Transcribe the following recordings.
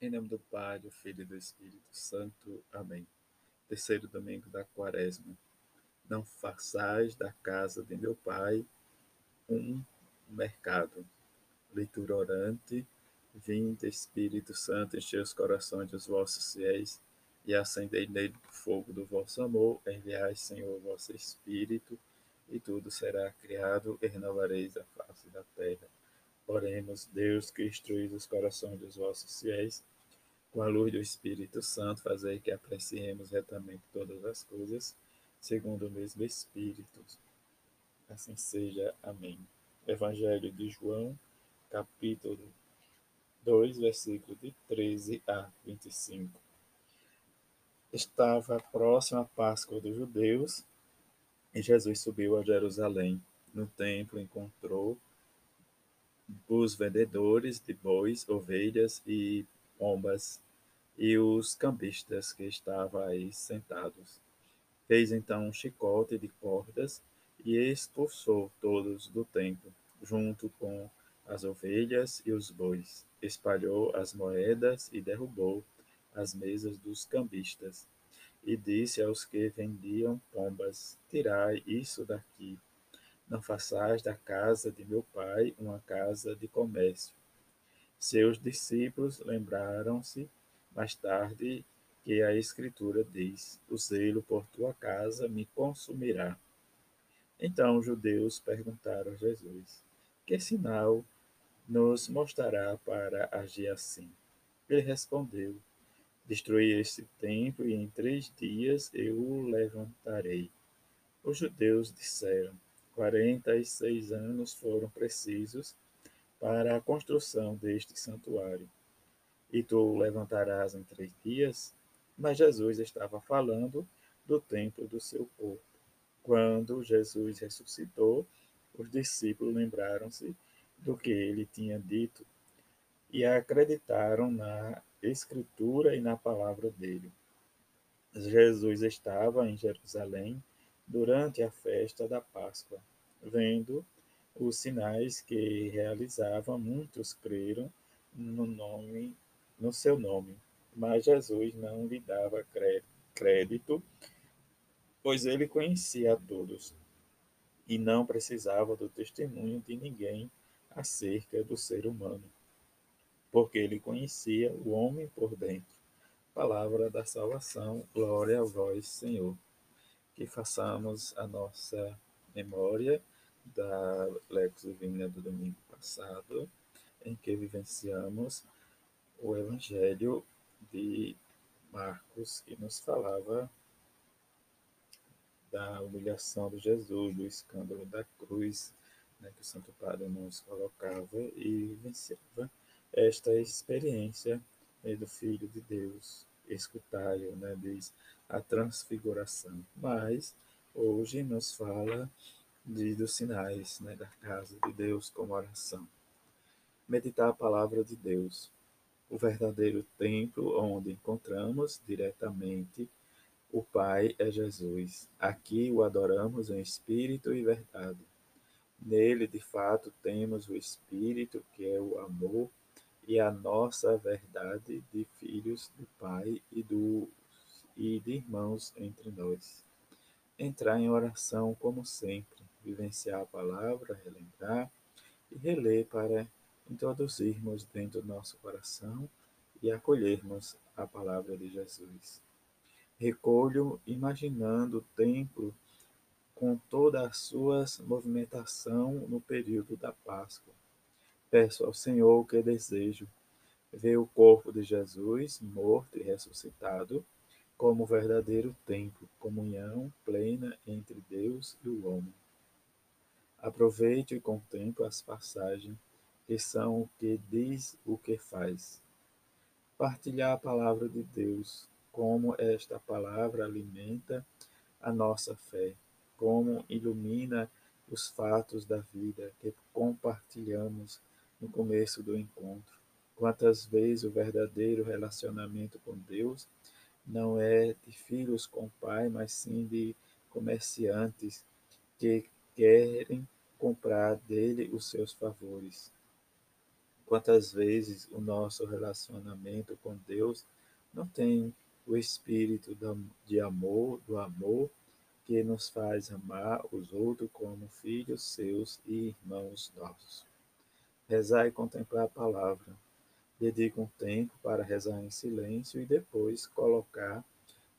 Em nome do Pai, do Filho e do Espírito Santo. Amém. Terceiro domingo da quaresma. Não façais da casa de meu Pai um mercado. Leitura orante. Vinde, Espírito Santo, enchei os corações dos vossos fiéis e acendei nele o fogo do vosso amor. Enviai, Senhor, o vosso Espírito e tudo será criado e renovareis a face da terra. Oremos, Deus, que instruís os corações dos vossos fiéis, com a luz do Espírito Santo, fazei que apreciemos retamente todas as coisas, segundo o mesmo Espírito. Assim seja. Amém. Evangelho de João, capítulo 2, versículo de 13 a 25. Estava próxima a Páscoa dos judeus e Jesus subiu a Jerusalém. No templo encontrou os vendedores de bois, ovelhas e pombas e os cambistas que estavam aí sentados. Fez então um chicote de cordas e expulsou todos do templo, junto com as ovelhas e os bois. Espalhou as moedas e derrubou as mesas dos cambistas. E disse aos que vendiam pombas: Tirai isso daqui não façais da casa de meu pai uma casa de comércio. Seus discípulos lembraram-se mais tarde que a Escritura diz: O zelo por tua casa me consumirá. Então os judeus perguntaram a Jesus: Que sinal nos mostrará para agir assim? Ele respondeu: Destruí este templo e em três dias eu o levantarei. Os judeus disseram: quarenta e seis anos foram precisos para a construção deste santuário. E tu o levantarás em três dias? Mas Jesus estava falando do templo do seu corpo. Quando Jesus ressuscitou, os discípulos lembraram-se do que ele tinha dito e acreditaram na Escritura e na palavra dele. Jesus estava em Jerusalém durante a festa da Páscoa. Vendo os sinais que realizava, muitos creram no nome, no seu nome. Mas Jesus não lhe dava crédito, pois ele conhecia a todos e não precisava do testemunho de ninguém acerca do ser humano, porque ele conhecia o homem por dentro. Palavra da salvação, glória a vós, Senhor que façamos a nossa memória da Lex Divina do domingo passado, em que vivenciamos o Evangelho de Marcos, que nos falava da humilhação de Jesus, do escândalo da cruz, né, que o Santo Padre nos colocava e vivenciava esta experiência né, do Filho de Deus. Escutai-o, né, diz a transfiguração. Mas hoje nos fala de, dos sinais né, da casa de Deus como oração. Meditar a palavra de Deus, o verdadeiro templo onde encontramos diretamente o Pai é Jesus. Aqui o adoramos em espírito e verdade. Nele, de fato, temos o Espírito, que é o amor, e a nossa verdade de filhos do Pai e do e de irmãos entre nós. Entrar em oração como sempre, vivenciar a palavra, relembrar e reler para introduzirmos dentro do nosso coração e acolhermos a palavra de Jesus. Recolho imaginando o templo com toda a sua movimentação no período da Páscoa. Peço ao Senhor que desejo ver o corpo de Jesus morto e ressuscitado como verdadeiro templo, comunhão plena entre Deus e o homem. Aproveite e contemple as passagens que são o que diz o que faz. Partilhar a palavra de Deus, como esta palavra alimenta a nossa fé, como ilumina os fatos da vida que compartilhamos no começo do encontro. Quantas vezes o verdadeiro relacionamento com Deus não é de filhos com pai, mas sim de comerciantes que querem comprar dele os seus favores. Quantas vezes o nosso relacionamento com Deus não tem o espírito de amor, do amor, que nos faz amar os outros como filhos seus e irmãos nossos. Rezar e contemplar a palavra. Dedica um tempo para rezar em silêncio e depois colocar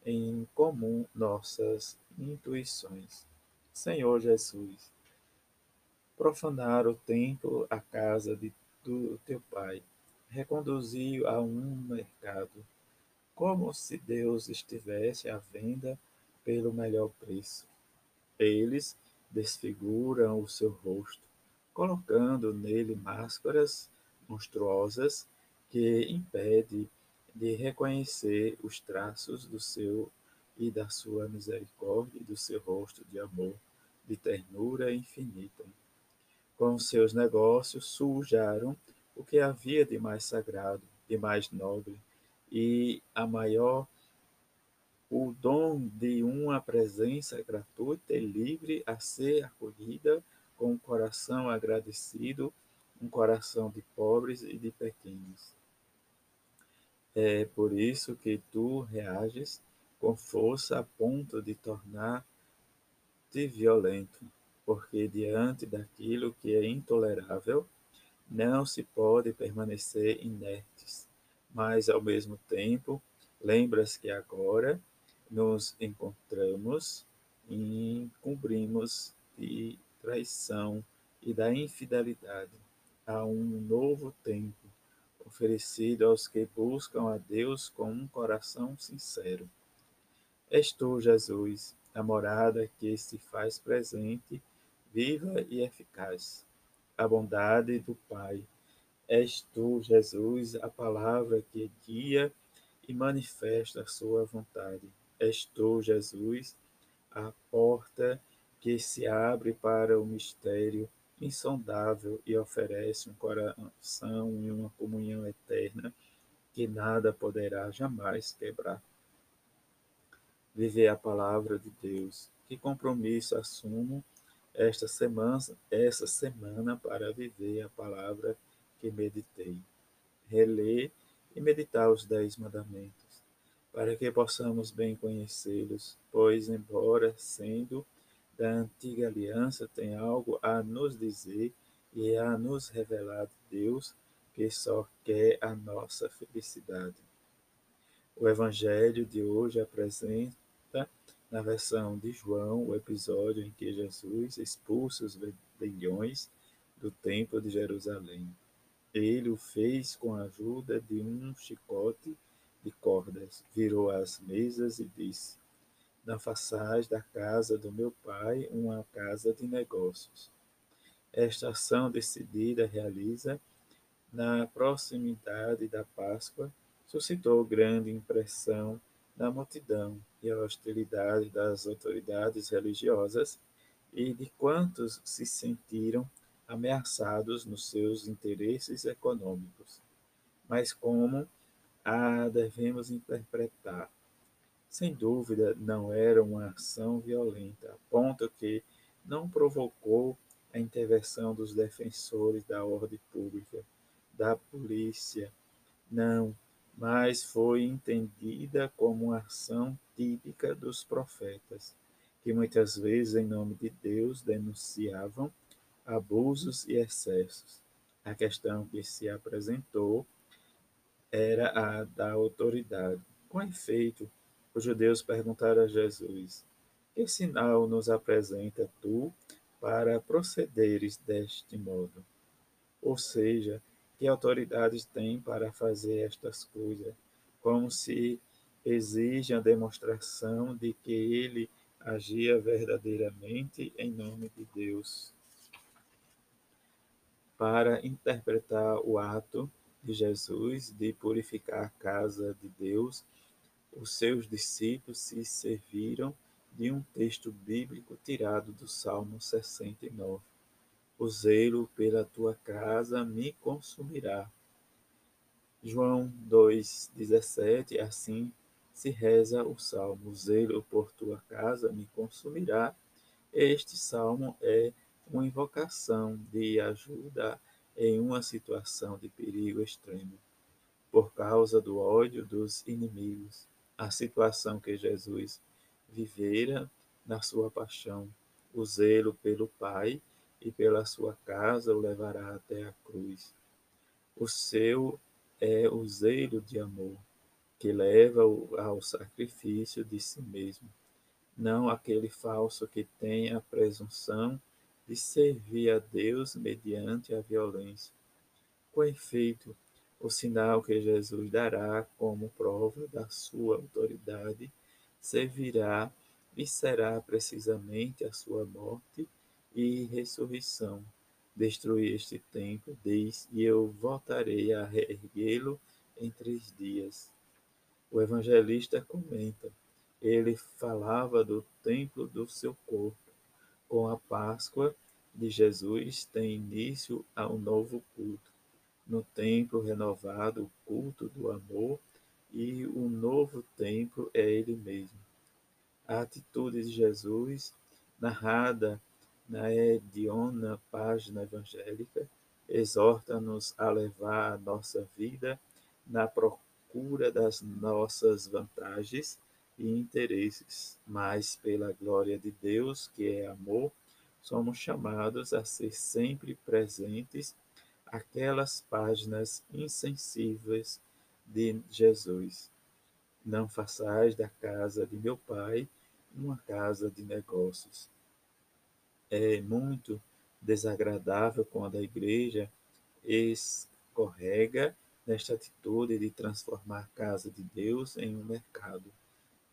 em comum nossas intuições. Senhor Jesus, profanar o templo, a casa de do teu pai, reconduziu a um mercado, como se Deus estivesse à venda pelo melhor preço. Eles desfiguram o seu rosto, colocando nele máscaras monstruosas que impede de reconhecer os traços do seu e da sua misericórdia e do seu rosto de amor, de ternura infinita com seus negócios sujaram o que havia de mais sagrado, de mais nobre, e a maior o dom de uma presença gratuita e livre a ser acolhida com um coração agradecido, um coração de pobres e de pequenos. É por isso que tu reages com força a ponto de tornar-te violento porque diante daquilo que é intolerável, não se pode permanecer inertes, mas ao mesmo tempo, lembras que agora nos encontramos e cumprimos de traição e da infidelidade a um novo tempo oferecido aos que buscam a Deus com um coração sincero. És tu, Jesus, a morada que se faz presente viva e eficaz. A bondade do Pai. És tu, Jesus, a palavra que guia e manifesta a sua vontade. És tu, Jesus, a porta que se abre para o mistério insondável e oferece um coração e uma comunhão eterna que nada poderá jamais quebrar. Viver a palavra de Deus. Que compromisso assumo esta semana, essa semana para viver a palavra que meditei. Reler e meditar os dez mandamentos, para que possamos bem conhecê-los, pois, embora sendo da antiga aliança, tem algo a nos dizer e a nos revelar de Deus, que só quer a nossa felicidade. O Evangelho de hoje apresenta na versão de João, o episódio em que Jesus expulsa os vendilhões do Templo de Jerusalém. Ele o fez com a ajuda de um chicote de cordas, virou as mesas e disse: Não façais da casa do meu pai uma casa de negócios. Esta ação decidida realiza na proximidade da Páscoa suscitou grande impressão da multidão e a hostilidade das autoridades religiosas e de quantos se sentiram ameaçados nos seus interesses econômicos. Mas como a devemos interpretar? Sem dúvida, não era uma ação violenta, a ponto que não provocou a intervenção dos defensores da ordem pública, da polícia. Não, mas foi entendida como uma ação típica dos profetas, que muitas vezes, em nome de Deus, denunciavam abusos e excessos. A questão que se apresentou era a da autoridade. Com efeito, os judeus perguntaram a Jesus: Que sinal nos apresenta tu para procederes deste modo? Ou seja, que autoridades tem para fazer estas coisas, como se exige a demonstração de que ele agia verdadeiramente em nome de Deus. Para interpretar o ato de Jesus de purificar a casa de Deus, os seus discípulos se serviram de um texto bíblico tirado do Salmo 69 o zelo pela tua casa me consumirá. João 2,17 Assim se reza o salmo: O zelo por tua casa me consumirá. Este salmo é uma invocação de ajuda em uma situação de perigo extremo, por causa do ódio dos inimigos, a situação que Jesus vivera na sua paixão. O zelo pelo Pai e pela sua casa o levará até a cruz. O seu é o zelo de amor, que leva ao sacrifício de si mesmo, não aquele falso que tem a presunção de servir a Deus mediante a violência. Com efeito, o sinal que Jesus dará como prova da sua autoridade servirá e será precisamente a sua morte e ressurreição. Destruir este templo, diz, e eu voltarei a reerguê-lo em três dias. O evangelista comenta, ele falava do templo do seu corpo. Com a Páscoa de Jesus tem início a um novo culto. No templo renovado, o culto do amor, e o novo templo é ele mesmo. A atitude de Jesus, narrada na hedionda página evangélica, exorta-nos a levar a nossa vida na procura das nossas vantagens e interesses, mas pela glória de Deus, que é amor, somos chamados a ser sempre presentes aquelas páginas insensíveis de Jesus. Não façais da casa de meu pai uma casa de negócios. É muito desagradável quando a igreja escorrega nesta atitude de transformar a casa de Deus em um mercado.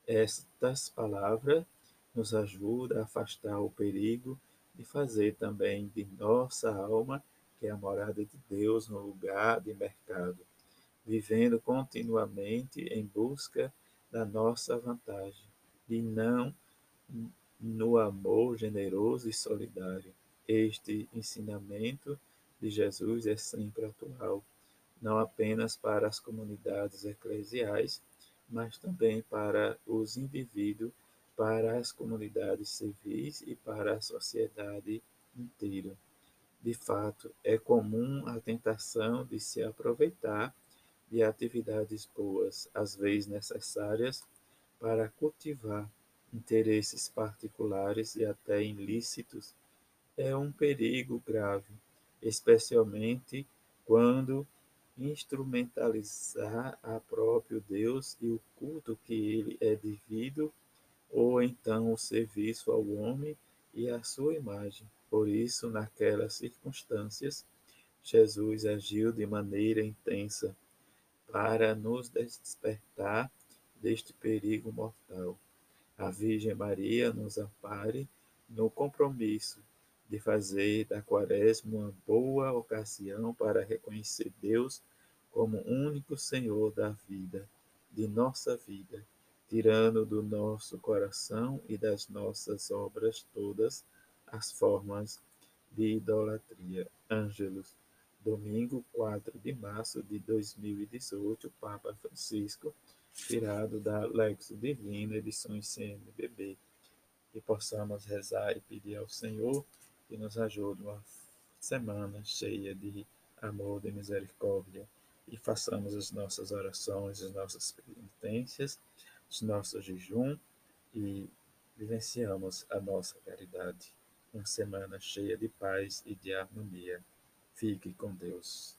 Estas palavras nos ajudam a afastar o perigo de fazer também de nossa alma, que é a morada de Deus, no lugar de mercado, vivendo continuamente em busca da nossa vantagem e não no amor generoso e solidário. Este ensinamento de Jesus é sempre atual, não apenas para as comunidades eclesiais, mas também para os indivíduos, para as comunidades civis e para a sociedade inteira. De fato, é comum a tentação de se aproveitar de atividades boas, às vezes necessárias, para cultivar interesses particulares e até ilícitos, é um perigo grave, especialmente quando instrumentalizar a próprio Deus e o culto que ele é devido, ou então o serviço ao homem e à sua imagem. Por isso, naquelas circunstâncias, Jesus agiu de maneira intensa para nos despertar deste perigo mortal. A Virgem Maria nos ampare no compromisso de fazer da quaresma uma boa ocasião para reconhecer Deus como único Senhor da vida, de nossa vida, tirando do nosso coração e das nossas obras todas as formas de idolatria. Ângelos, domingo 4 de março de 2018, Papa Francisco tirado da Lexo Divina, edições CNBB, que possamos rezar e pedir ao Senhor que nos ajude uma semana cheia de amor, de misericórdia, e façamos as nossas orações, as nossas penitências, os nossos jejum e vivenciamos a nossa caridade. Uma semana cheia de paz e de harmonia. Fique com Deus.